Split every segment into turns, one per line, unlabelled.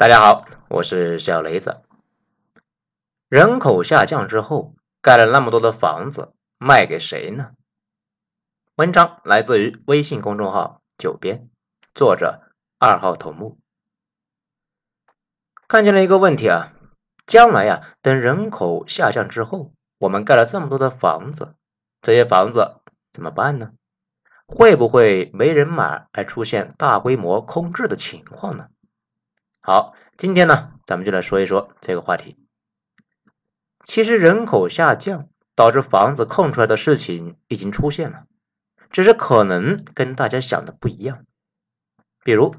大家好，我是小雷子。人口下降之后，盖了那么多的房子，卖给谁呢？文章来自于微信公众号“九编”，作者二号头目。看见了一个问题啊，将来呀，等人口下降之后，我们盖了这么多的房子，这些房子怎么办呢？会不会没人买，而出现大规模空置的情况呢？好，今天呢，咱们就来说一说这个话题。其实人口下降导致房子空出来的事情已经出现了，只是可能跟大家想的不一样。比如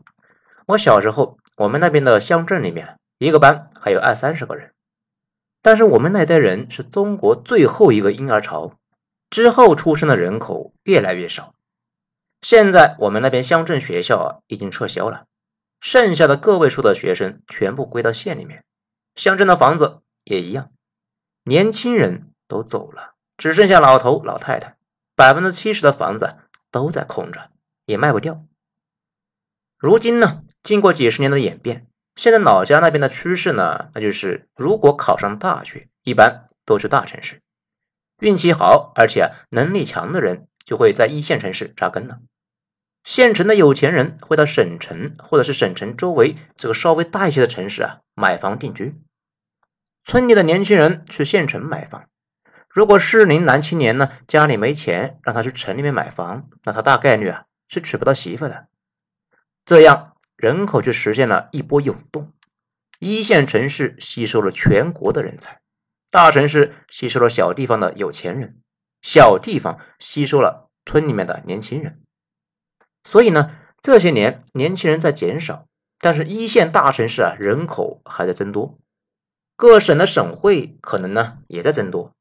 我小时候，我们那边的乡镇里面，一个班还有二三十个人，但是我们那代人是中国最后一个婴儿潮，之后出生的人口越来越少。现在我们那边乡镇学校，已经撤销了。剩下的个位数的学生全部归到县里面，乡镇的房子也一样，年轻人都走了，只剩下老头老太太，百分之七十的房子都在空着，也卖不掉。如今呢，经过几十年的演变，现在老家那边的趋势呢，那就是如果考上大学，一般都去大城市，运气好而且能力强的人就会在一线城市扎根了。县城的有钱人会到省城或者是省城周围这个稍微大一些的城市啊买房定居，村里的年轻人去县城买房。如果适龄男青年呢家里没钱，让他去城里面买房，那他大概率啊是娶不到媳妇的。这样人口就实现了一波涌动，一线城市吸收了全国的人才，大城市吸收了小地方的有钱人，小地方吸收了村里面的年轻人。所以呢，这些年年轻人在减少，但是一线大城市啊人口还在增多，各省的省会可能呢也在增多，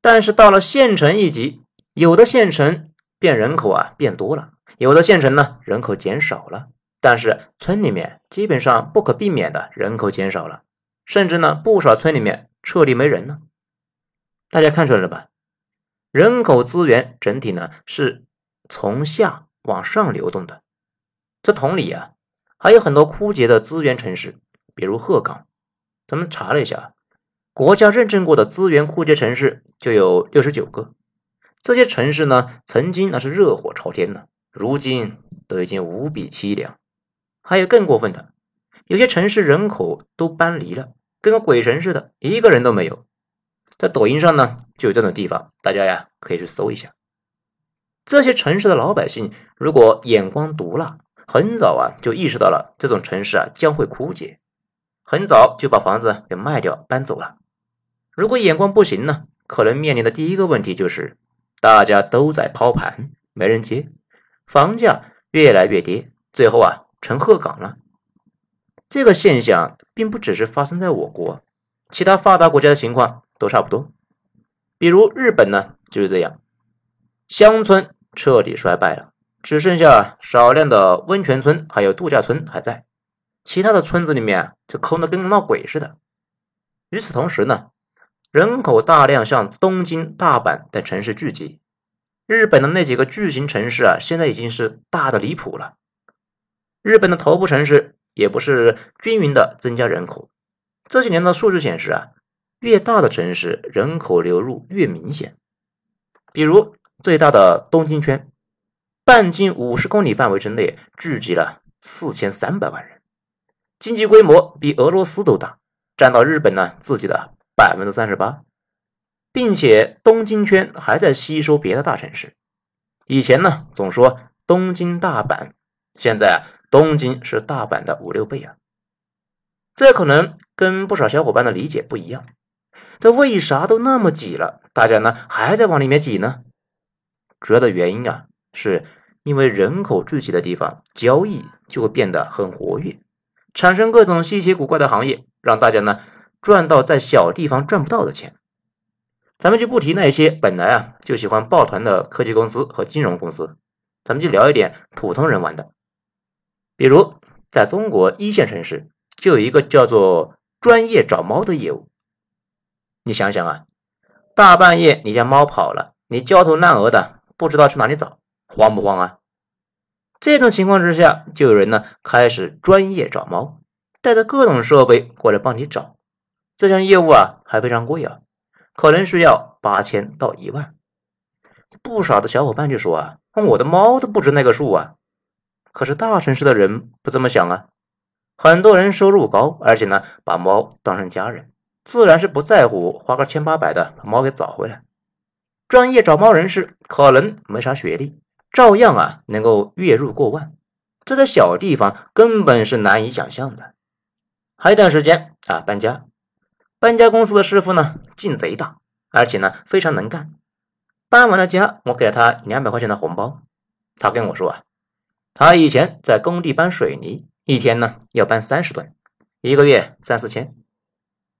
但是到了县城一级，有的县城变人口啊变多了，有的县城呢人口减少了，但是村里面基本上不可避免的人口减少了，甚至呢不少村里面彻底没人了。大家看出来了吧？人口资源整体呢是从下。往上流动的，这同理啊，还有很多枯竭的资源城市，比如鹤岗。咱们查了一下，国家认证过的资源枯竭城市就有六十九个。这些城市呢，曾经那是热火朝天的，如今都已经无比凄凉。还有更过分的，有些城市人口都搬离了，跟个鬼城似的，一个人都没有。在抖音上呢，就有这种地方，大家呀可以去搜一下。这些城市的老百姓如果眼光毒辣，很早啊就意识到了这种城市啊将会枯竭，很早就把房子给卖掉搬走了。如果眼光不行呢，可能面临的第一个问题就是大家都在抛盘，没人接，房价越来越跌，最后啊成鹤岗了。这个现象并不只是发生在我国，其他发达国家的情况都差不多。比如日本呢就是这样，乡村。彻底衰败了，只剩下少量的温泉村还有度假村还在，其他的村子里面就空的跟闹鬼似的。与此同时呢，人口大量向东京、大阪等城市聚集，日本的那几个巨型城市啊，现在已经是大的离谱了。日本的头部城市也不是均匀的增加人口，这几年的数据显示啊，越大的城市人口流入越明显，比如。最大的东京圈，半径五十公里范围之内聚集了四千三百万人，经济规模比俄罗斯都大，占到日本呢自己的百分之三十八，并且东京圈还在吸收别的大城市。以前呢总说东京大阪，现在啊东京是大阪的五六倍啊，这可能跟不少小伙伴的理解不一样。这为啥都那么挤了，大家呢还在往里面挤呢？主要的原因啊，是因为人口聚集的地方，交易就会变得很活跃，产生各种稀奇古怪的行业，让大家呢赚到在小地方赚不到的钱。咱们就不提那些本来啊就喜欢抱团的科技公司和金融公司，咱们就聊一点普通人玩的。比如在中国一线城市，就有一个叫做专业找猫的业务。你想想啊，大半夜你家猫跑了，你焦头烂额的。不知道去哪里找，慌不慌啊？这种情况之下，就有人呢开始专业找猫，带着各种设备过来帮你找。这项业务啊还非常贵啊，可能需要八千到一万。不少的小伙伴就说啊，我的猫都不值那个数啊。可是大城市的人不这么想啊，很多人收入高，而且呢把猫当成家人，自然是不在乎花个千八百的把猫给找回来。专业找猫人士可能没啥学历，照样啊能够月入过万，这在小地方根本是难以想象的。还有一段时间啊搬家，搬家公司的师傅呢劲贼大，而且呢非常能干。搬完了家，我给了他两百块钱的红包，他跟我说啊，他以前在工地搬水泥，一天呢要搬三十吨，一个月三四千。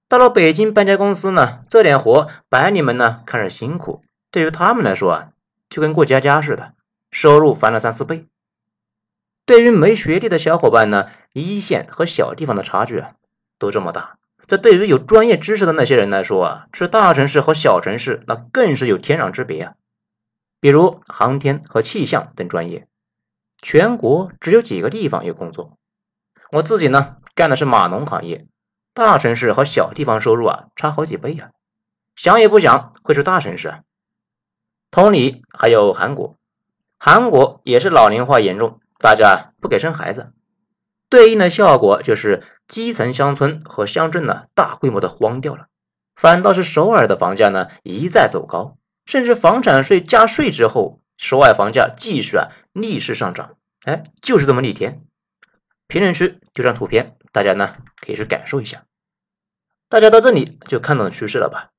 到了北京搬家公司呢，这点活白领们呢看着辛苦。对于他们来说啊，就跟过家家似的，收入翻了三四倍。对于没学历的小伙伴呢，一线和小地方的差距啊，都这么大。这对于有专业知识的那些人来说啊，是大城市和小城市那更是有天壤之别啊。比如航天和气象等专业，全国只有几个地方有工作。我自己呢，干的是码农行业，大城市和小地方收入啊，差好几倍啊。想也不想会去大城市啊。同理，还有韩国，韩国也是老龄化严重，大家不给生孩子，对应的效果就是基层乡村和乡镇呢大规模的荒掉了，反倒是首尔的房价呢一再走高，甚至房产税加税之后，首尔房价继续啊逆势上涨，哎，就是这么逆天。评论区丢张图片，大家呢可以去感受一下。大家到这里就看懂趋势了吧？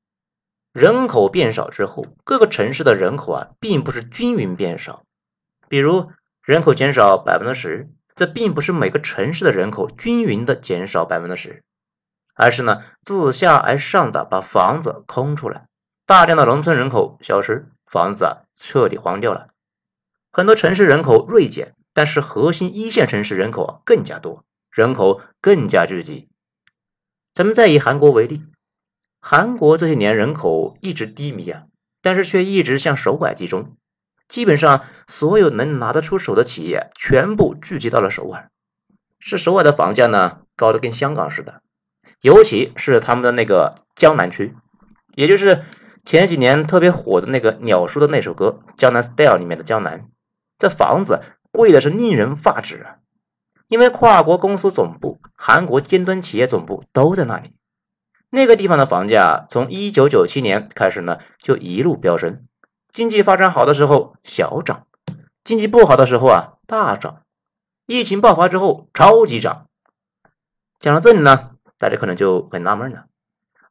人口变少之后，各个城市的人口啊，并不是均匀变少。比如人口减少百分之十，这并不是每个城市的人口均匀的减少百分之十，而是呢自下而上的把房子空出来，大量的农村人口消失，房子啊彻底荒掉了。很多城市人口锐减，但是核心一线城市人口啊更加多，人口更加聚集。咱们再以韩国为例。韩国这些年人口一直低迷啊，但是却一直向首尔集中，基本上所有能拿得出手的企业全部聚集到了首尔。是首尔的房价呢高的跟香港似的，尤其是他们的那个江南区，也就是前几年特别火的那个鸟叔的那首歌《江南 Style》里面的江南，这房子贵的是令人发指啊！因为跨国公司总部、韩国尖端企业总部都在那里。那个地方的房价从一九九七年开始呢，就一路飙升。经济发展好的时候小涨，经济不好的时候啊大涨。疫情爆发之后超级涨。讲到这里呢，大家可能就很纳闷了：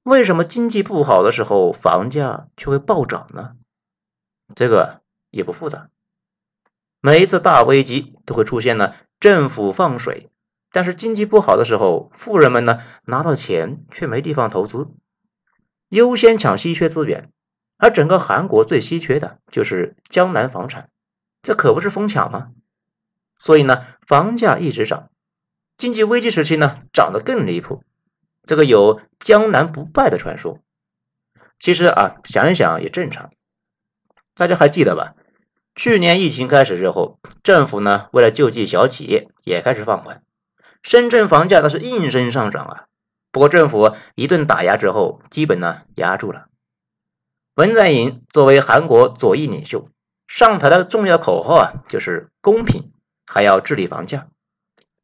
为什么经济不好的时候房价却会暴涨呢？这个也不复杂，每一次大危机都会出现呢，政府放水。但是经济不好的时候，富人们呢拿到钱却没地方投资，优先抢稀缺资源，而整个韩国最稀缺的就是江南房产，这可不是疯抢吗？所以呢，房价一直涨，经济危机时期呢涨得更离谱，这个有江南不败的传说。其实啊，想一想也正常，大家还记得吧？去年疫情开始之后，政府呢为了救济小企业，也开始放款。深圳房价那是应声上涨啊！不过政府一顿打压之后，基本呢压住了。文在寅作为韩国左翼领袖上台的重要口号啊，就是公平，还要治理房价。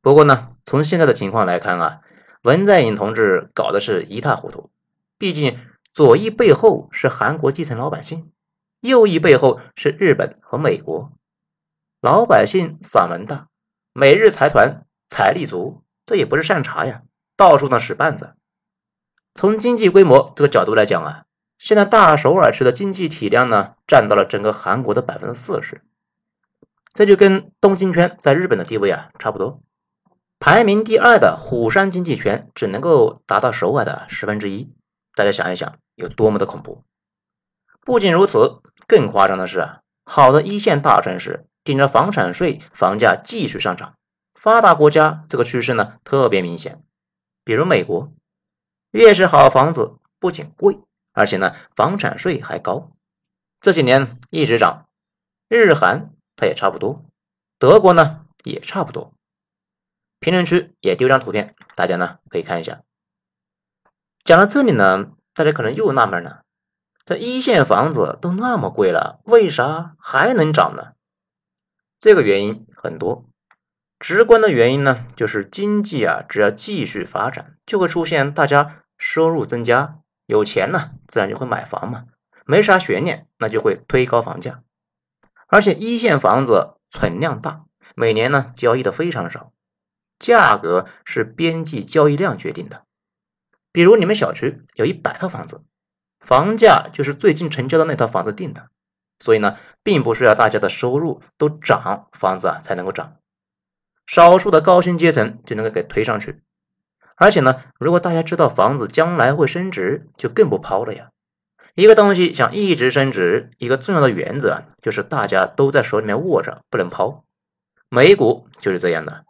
不过呢，从现在的情况来看啊，文在寅同志搞的是一塌糊涂。毕竟左翼背后是韩国基层老百姓，右翼背后是日本和美国。老百姓嗓门大，美日财团。财力足，这也不是善茬呀，到处呢使绊子。从经济规模这个角度来讲啊，现在大首尔市的经济体量呢，占到了整个韩国的百分之四十，这就跟东京圈在日本的地位啊差不多。排名第二的虎山经济圈只能够达到首尔的十分之一，大家想一想有多么的恐怖。不仅如此，更夸张的是啊，好的一线大城市顶着房产税，房价继续上涨。发达国家这个趋势呢特别明显，比如美国，越是好房子不仅贵，而且呢房产税还高，这几年一直涨。日韩它也差不多，德国呢也差不多。评论区也丢张图片，大家呢可以看一下。讲到这里呢，大家可能又纳闷了：这一线房子都那么贵了，为啥还能涨呢？这个原因很多，直观的原因呢，就是经济啊，只要继续发展，就会出现大家收入增加，有钱呢，自然就会买房嘛，没啥悬念，那就会推高房价。而且一线房子存量大，每年呢交易的非常少，价格是边际交易量决定的。比如你们小区有一百套房子，房价就是最近成交的那套房子定的，所以呢，并不是要大家的收入都涨，房子啊才能够涨，少数的高薪阶层就能够给推上去。而且呢，如果大家知道房子将来会升值，就更不抛了呀。一个东西想一直升值，一个重要的原则就是大家都在手里面握着，不能抛。美股就是这样的，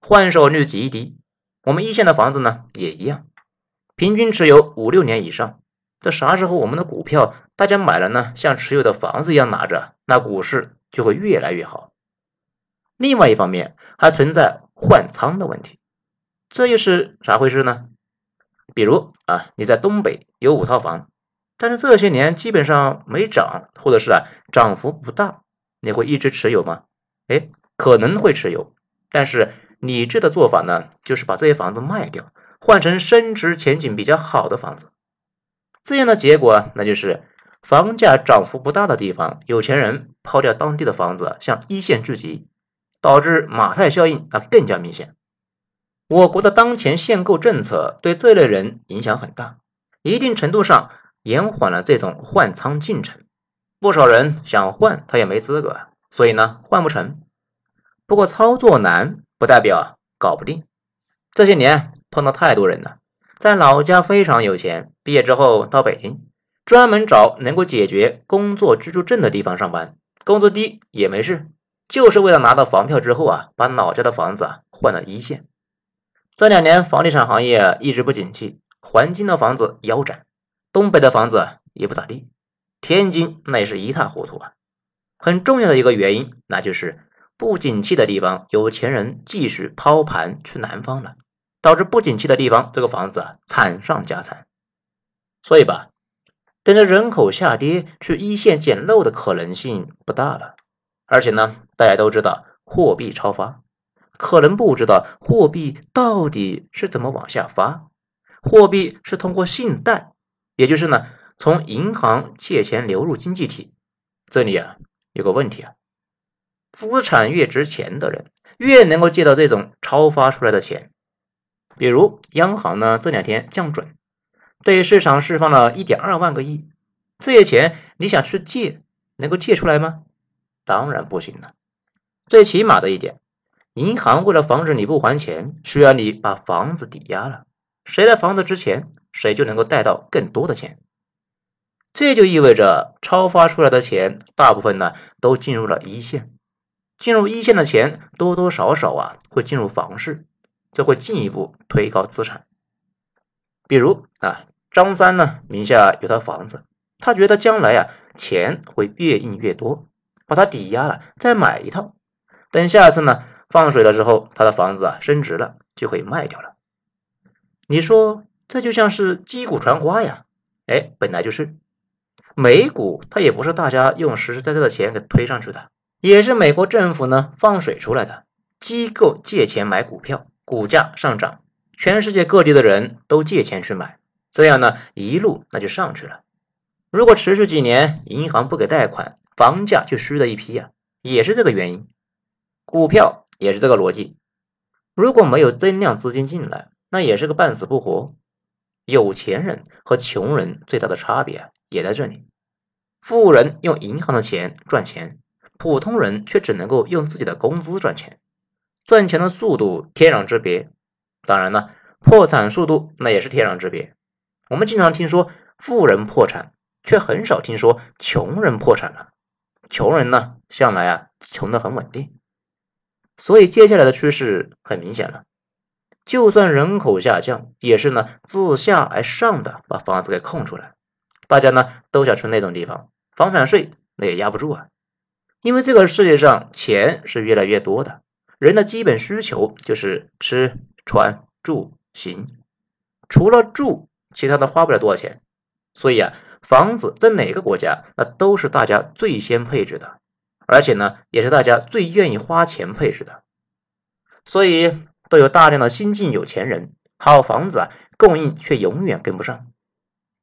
换手率极低。我们一线的房子呢也一样。平均持有五六年以上，这啥时候我们的股票大家买了呢？像持有的房子一样拿着，那股市就会越来越好。另外一方面，还存在换仓的问题，这又是啥回事呢？比如啊，你在东北有五套房，但是这些年基本上没涨，或者是啊涨幅不大，你会一直持有吗？哎，可能会持有，但是理智的做法呢，就是把这些房子卖掉。换成升值前景比较好的房子，这样的结果那就是房价涨幅不大的地方，有钱人抛掉当地的房子向一线聚集，导致马太效应啊更加明显。我国的当前限购政策对这类人影响很大，一定程度上延缓了这种换仓进程。不少人想换，他也没资格，所以呢换不成。不过操作难不代表搞不定。这些年。碰到太多人了，在老家非常有钱，毕业之后到北京，专门找能够解决工作居住证的地方上班，工资低也没事，就是为了拿到房票之后啊，把老家的房子啊换到一线。这两年房地产行业一直不景气，环京的房子腰斩，东北的房子也不咋地，天津那也是一塌糊涂啊。很重要的一个原因，那就是不景气的地方，有钱人继续抛盘去南方了。导致不景气的地方，这个房子啊惨上加惨。所以吧，等着人口下跌去一线捡漏的可能性不大了。而且呢，大家都知道货币超发，可能不知道货币到底是怎么往下发。货币是通过信贷，也就是呢从银行借钱流入经济体。这里啊有个问题啊，资产越值钱的人，越能够借到这种超发出来的钱。比如央行呢这两天降准，对市场释放了一点二万个亿，这些钱你想去借，能够借出来吗？当然不行了。最起码的一点，银行为了防止你不还钱，需要你把房子抵押了，谁的房子值钱，谁就能够贷到更多的钱。这就意味着超发出来的钱，大部分呢都进入了一线，进入一线的钱多多少少啊会进入房市。这会进一步推高资产，比如啊，张三呢名下有套房子，他觉得将来啊钱会越印越多，把它抵押了，再买一套，等下次呢放水了之后，他的房子啊升值了，就可以卖掉了。你说这就像是击鼓传花呀？哎，本来就是，美股它也不是大家用实实在在的钱给推上去的，也是美国政府呢放水出来的，机构借钱买股票。股价上涨，全世界各地的人都借钱去买，这样呢一路那就上去了。如果持续几年，银行不给贷款，房价就虚了一批呀，也是这个原因。股票也是这个逻辑，如果没有增量资金进来，那也是个半死不活。有钱人和穷人最大的差别也在这里，富人用银行的钱赚钱，普通人却只能够用自己的工资赚钱。赚钱的速度天壤之别，当然了，破产速度那也是天壤之别。我们经常听说富人破产，却很少听说穷人破产了。穷人呢，向来啊穷的很稳定。所以接下来的趋势很明显了，就算人口下降，也是呢自下而上的把房子给空出来。大家呢都想去那种地方，房产税那也压不住啊，因为这个世界上钱是越来越多的。人的基本需求就是吃穿住行，除了住，其他的花不了多少钱。所以啊，房子在哪个国家，那都是大家最先配置的，而且呢，也是大家最愿意花钱配置的。所以都有大量的新晋有钱人，好房子啊，供应却永远跟不上。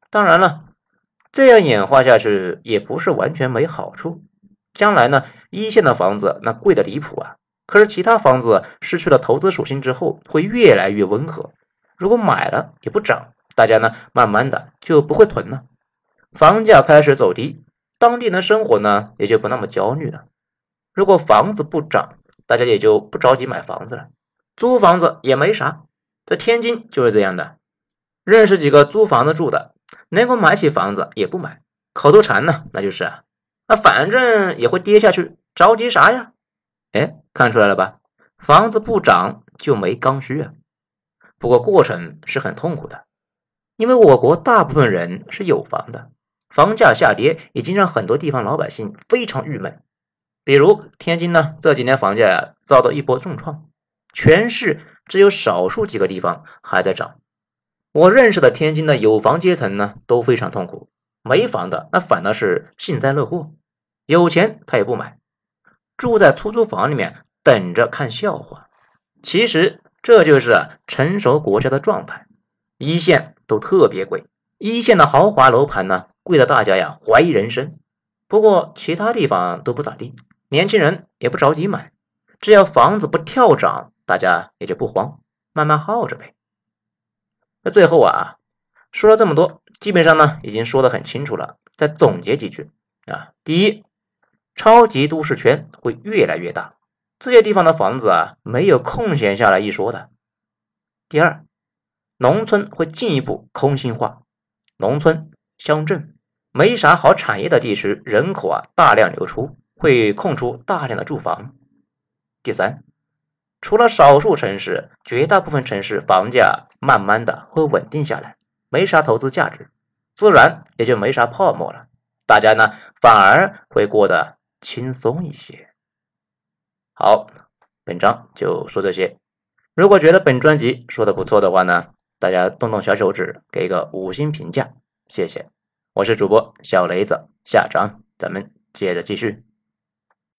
当然了，这样演化下去也不是完全没好处。将来呢，一线的房子那贵的离谱啊，可是其他房子失去了投资属性之后，会越来越温和。如果买了也不涨。大家呢，慢慢的就不会囤了，房价开始走低，当地人的生活呢也就不那么焦虑了。如果房子不涨，大家也就不着急买房子了，租房子也没啥。在天津就是这样的，认识几个租房子住的，能够买起房子也不买，口头禅呢，那就是啊，那反正也会跌下去，着急啥呀？哎，看出来了吧？房子不涨就没刚需啊。不过过程是很痛苦的。因为我国大部分人是有房的，房价下跌已经让很多地方老百姓非常郁闷。比如天津呢，这几年房价呀遭到一波重创，全市只有少数几个地方还在涨。我认识的天津的有房阶层呢都非常痛苦，没房的那反倒是幸灾乐祸，有钱他也不买，住在出租房里面等着看笑话。其实这就是成熟国家的状态。一线都特别贵，一线的豪华楼盘呢，贵的大家呀怀疑人生。不过其他地方都不咋地，年轻人也不着急买，只要房子不跳涨，大家也就不慌，慢慢耗着呗。那最后啊，说了这么多，基本上呢已经说得很清楚了，再总结几句啊。第一，超级都市圈会越来越大，这些地方的房子啊没有空闲下来一说的。第二。农村会进一步空心化，农村乡镇没啥好产业的地区，人口啊大量流出，会空出大量的住房。第三，除了少数城市，绝大部分城市房价慢慢的会稳定下来，没啥投资价值，自然也就没啥泡沫了，大家呢反而会过得轻松一些。好，本章就说这些。如果觉得本专辑说的不错的话呢？大家动动小手指，给一个五星评价，谢谢。我是主播小雷子，下章咱们接着继续。